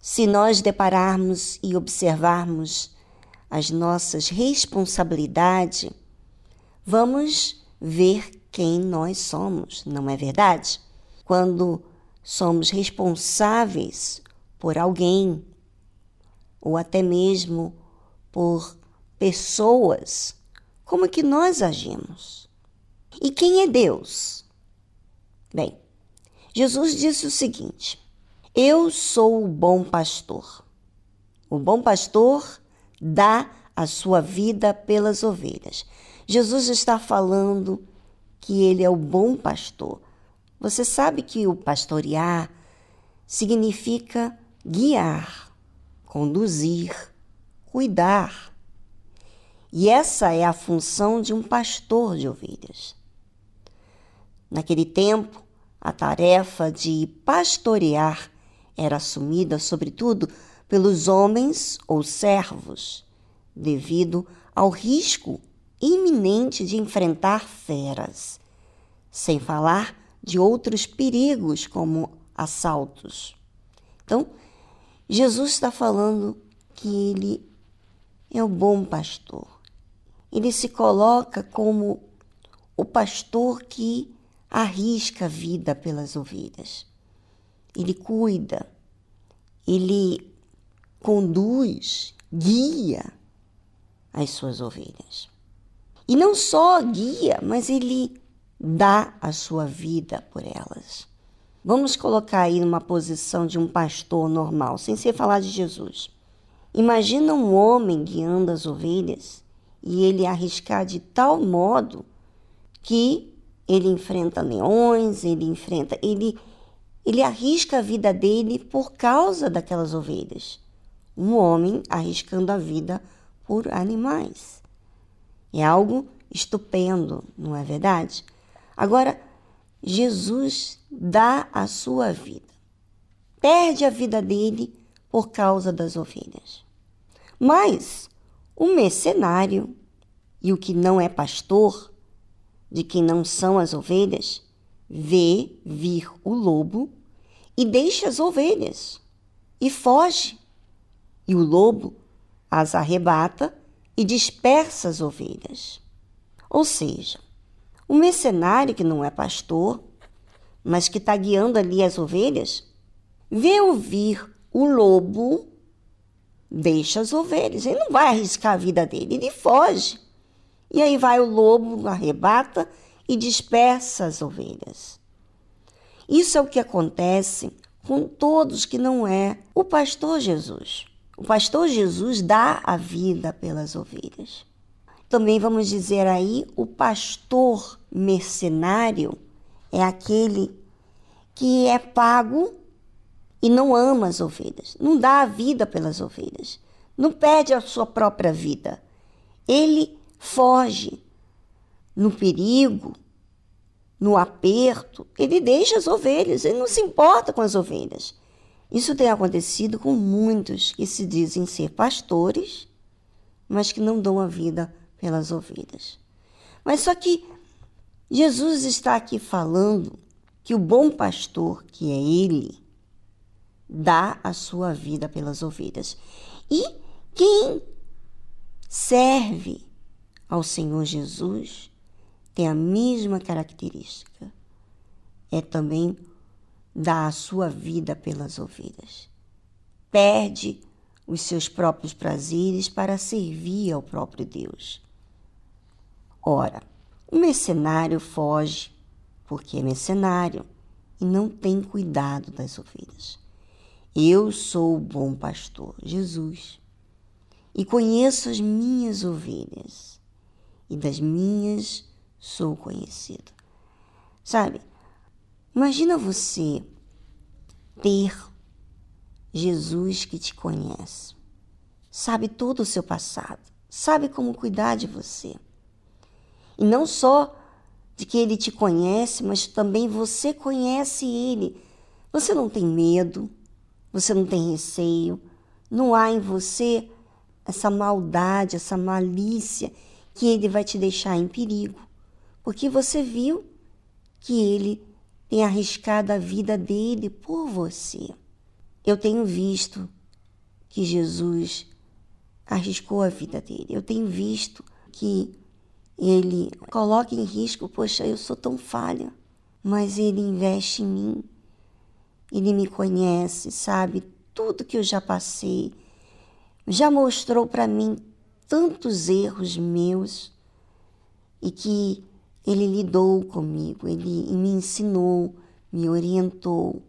se nós depararmos e observarmos as nossas responsabilidades, vamos ver quem nós somos, não é verdade? Quando somos responsáveis por alguém ou até mesmo por pessoas, como que nós agimos? E quem é Deus? Bem, Jesus disse o seguinte: eu sou o bom pastor. O bom pastor dá a sua vida pelas ovelhas. Jesus está falando que ele é o bom pastor. Você sabe que o pastorear significa guiar, conduzir, cuidar. E essa é a função de um pastor de ovelhas. Naquele tempo, a tarefa de pastorear era assumida, sobretudo, pelos homens ou servos, devido ao risco iminente de enfrentar feras, sem falar de outros perigos como assaltos. Então, Jesus está falando que ele é o bom pastor. Ele se coloca como o pastor que arrisca a vida pelas ovelhas ele cuida, ele conduz, guia as suas ovelhas. E não só guia, mas ele dá a sua vida por elas. Vamos colocar aí numa posição de um pastor normal, sem ser falar de Jesus. Imagina um homem guiando as ovelhas e ele arriscar de tal modo que ele enfrenta leões, ele enfrenta, ele ele arrisca a vida dele por causa daquelas ovelhas. Um homem arriscando a vida por animais. É algo estupendo, não é verdade? Agora, Jesus dá a sua vida. Perde a vida dele por causa das ovelhas. Mas o mercenário e o que não é pastor, de quem não são as ovelhas, vê vir o lobo e deixa as ovelhas e foge. E o lobo as arrebata e dispersa as ovelhas. Ou seja, o mercenário que não é pastor, mas que está guiando ali as ovelhas, vê ouvir o lobo, deixa as ovelhas. Ele não vai arriscar a vida dele, ele foge. E aí vai o lobo, arrebata e dispersa as ovelhas. Isso é o que acontece com todos que não é o pastor Jesus. O pastor Jesus dá a vida pelas ovelhas. Também vamos dizer aí, o pastor mercenário é aquele que é pago e não ama as ovelhas, não dá a vida pelas ovelhas, não pede a sua própria vida. Ele foge no perigo, no aperto, ele deixa as ovelhas, ele não se importa com as ovelhas. Isso tem acontecido com muitos que se dizem ser pastores, mas que não dão a vida pelas ovelhas. Mas só que Jesus está aqui falando que o bom pastor, que é ele, dá a sua vida pelas ovelhas. E quem serve ao Senhor Jesus tem a mesma característica. É também dar a sua vida pelas ovelhas. Perde os seus próprios prazeres para servir ao próprio Deus. Ora, o mercenário foge porque é mercenário e não tem cuidado das ovelhas. Eu sou o bom pastor, Jesus, e conheço as minhas ovelhas, e das minhas sou conhecido. Sabe, imagina você ter Jesus que te conhece, sabe todo o seu passado, sabe como cuidar de você. E não só de que ele te conhece, mas também você conhece ele. Você não tem medo, você não tem receio, não há em você essa maldade, essa malícia que ele vai te deixar em perigo, porque você viu que ele tem arriscado a vida dele por você. Eu tenho visto que Jesus arriscou a vida dele. Eu tenho visto que ele coloca em risco, poxa, eu sou tão falha, mas ele investe em mim. Ele me conhece, sabe tudo que eu já passei. Já mostrou para mim tantos erros meus e que ele lidou comigo, ele me ensinou, me orientou.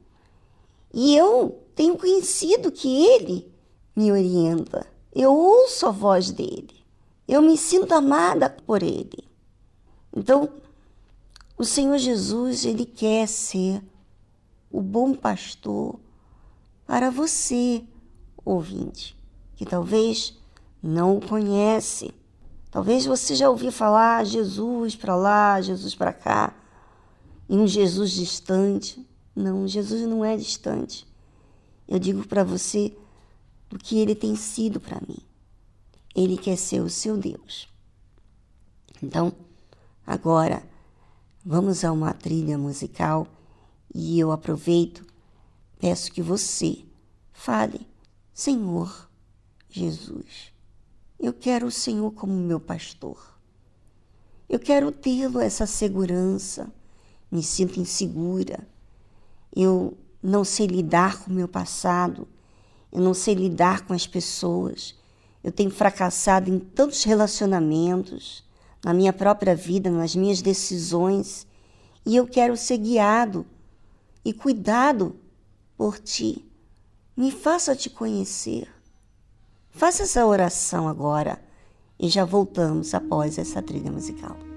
E eu tenho conhecido que ele me orienta. Eu ouço a voz dele. Eu me sinto amada por ele. Então, o Senhor Jesus, ele quer ser o bom pastor para você, ouvinte, que talvez não o conhece. Talvez você já ouviu falar Jesus para lá, Jesus para cá, e um Jesus distante. Não, Jesus não é distante. Eu digo para você do que ele tem sido para mim. Ele quer ser o seu Deus. Então, agora vamos a uma trilha musical e eu aproveito, peço que você fale, Senhor Jesus, eu quero o Senhor como meu pastor. Eu quero tê-lo essa segurança, me sinto insegura. Eu não sei lidar com o meu passado, eu não sei lidar com as pessoas. Eu tenho fracassado em tantos relacionamentos, na minha própria vida, nas minhas decisões, e eu quero ser guiado e cuidado por ti. Me faça te conhecer. Faça essa oração agora e já voltamos após essa trilha musical.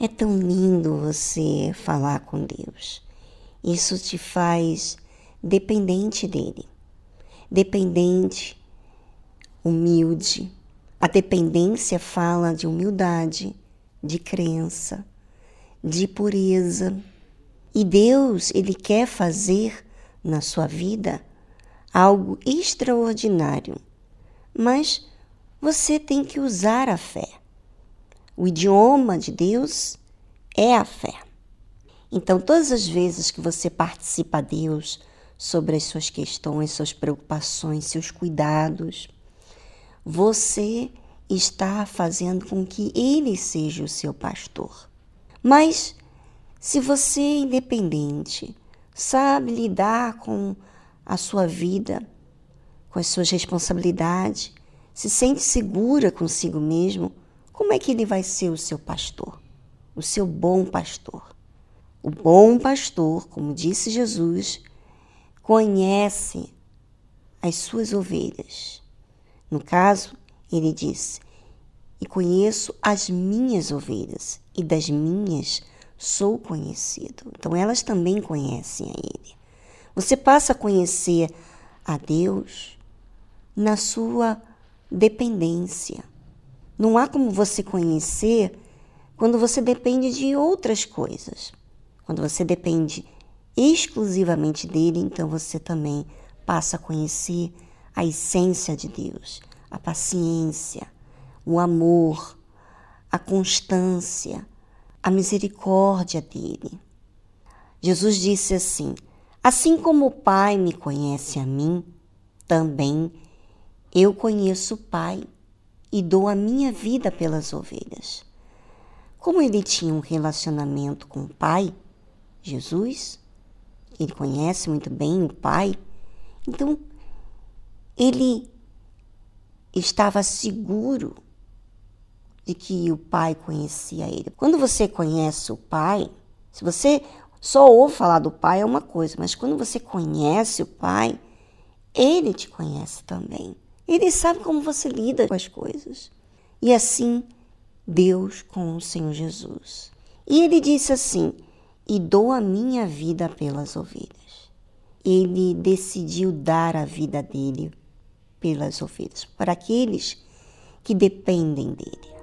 É tão lindo você falar com Deus. Isso te faz dependente dele. Dependente, humilde. A dependência fala de humildade, de crença, de pureza. E Deus, ele quer fazer na sua vida algo extraordinário. Mas você tem que usar a fé. O idioma de Deus é a fé. Então, todas as vezes que você participa a Deus sobre as suas questões, suas preocupações, seus cuidados, você está fazendo com que Ele seja o seu pastor. Mas, se você é independente, sabe lidar com a sua vida, com as suas responsabilidades, se sente segura consigo mesmo, como é que ele vai ser o seu pastor? O seu bom pastor. O bom pastor, como disse Jesus, conhece as suas ovelhas. No caso, ele diz: E conheço as minhas ovelhas, e das minhas sou conhecido. Então elas também conhecem a ele. Você passa a conhecer a Deus na sua dependência. Não há como você conhecer quando você depende de outras coisas. Quando você depende exclusivamente dele, então você também passa a conhecer a essência de Deus, a paciência, o amor, a constância, a misericórdia dele. Jesus disse assim: Assim como o Pai me conhece a mim, também eu conheço o Pai e dou a minha vida pelas ovelhas. Como ele tinha um relacionamento com o Pai, Jesus, ele conhece muito bem o Pai, então ele estava seguro de que o Pai conhecia ele. Quando você conhece o Pai, se você só ouve falar do Pai é uma coisa, mas quando você conhece o Pai, ele te conhece também. Ele sabe como você lida com as coisas. E assim, Deus com o Senhor Jesus. E ele disse assim: E dou a minha vida pelas ovelhas. Ele decidiu dar a vida dele pelas ovelhas, para aqueles que dependem dele.